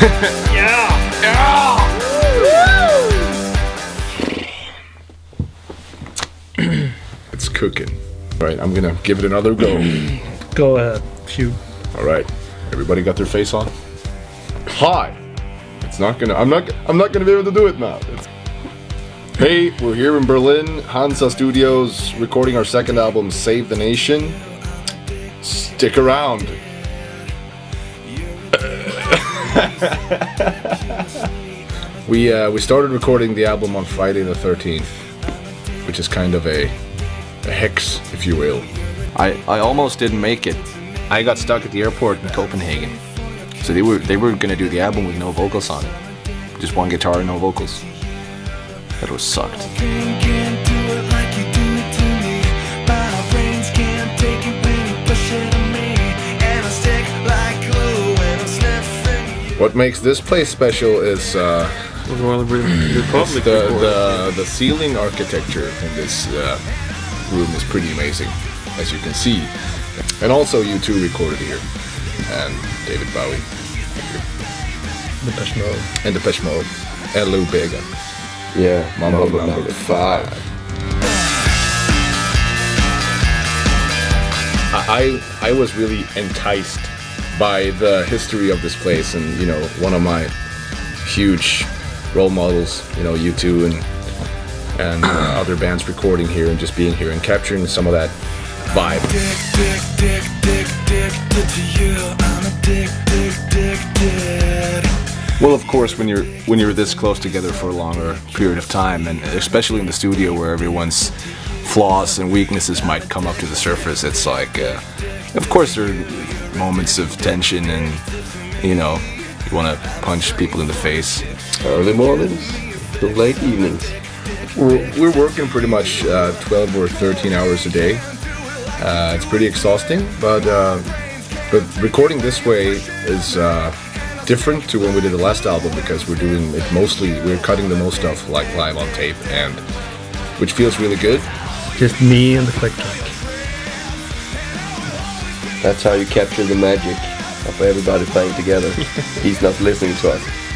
It's cooking. All right, I'm gonna give it another go. Go ahead. Shoot. All right, everybody got their face on. Hi. It's not gonna. I'm not. I'm not gonna be able to do it now. It's, hey, we're here in Berlin, Hansa Studios, recording our second album, Save the Nation. Stick around. We uh, we started recording the album on Friday the 13th, which is kind of a a hex, if you will. I, I almost didn't make it. I got stuck at the airport in Copenhagen. So they were they were gonna do the album with no vocals on it. Just one guitar and no vocals. That was sucked. What makes this place special is uh, Royal Republic. the, the the ceiling architecture in this uh, room is pretty amazing, as you can see. And also, U2 recorded here, and David Bowie the Depeche Mode. and Depeche Mode and Lou Bega. Yeah, Mambo number five. I I was really enticed by the history of this place, and you know, one of my huge role models, you know, U2 and and uh, other bands recording here and just being here and capturing some of that vibe. Dick, dick, dick, dick, dick, dick to you. I'm a dick, dick, dick, dick. Well, of course, when you're when you're this close together for a longer period of time, and especially in the studio where everyone's flaws and weaknesses might come up to the surface, it's like, uh, of course, there are moments of tension, and you know, you want to punch people in the face. Early mornings the late evenings. We're, we're working pretty much uh, 12 or 13 hours a day. Uh, it's pretty exhausting, but uh, but recording this way is uh, different to when we did the last album because we're doing it mostly. We're cutting the most stuff like live on tape, and which feels really good. Just me and the click track. That's how you capture the magic of everybody playing together. He's not listening to us.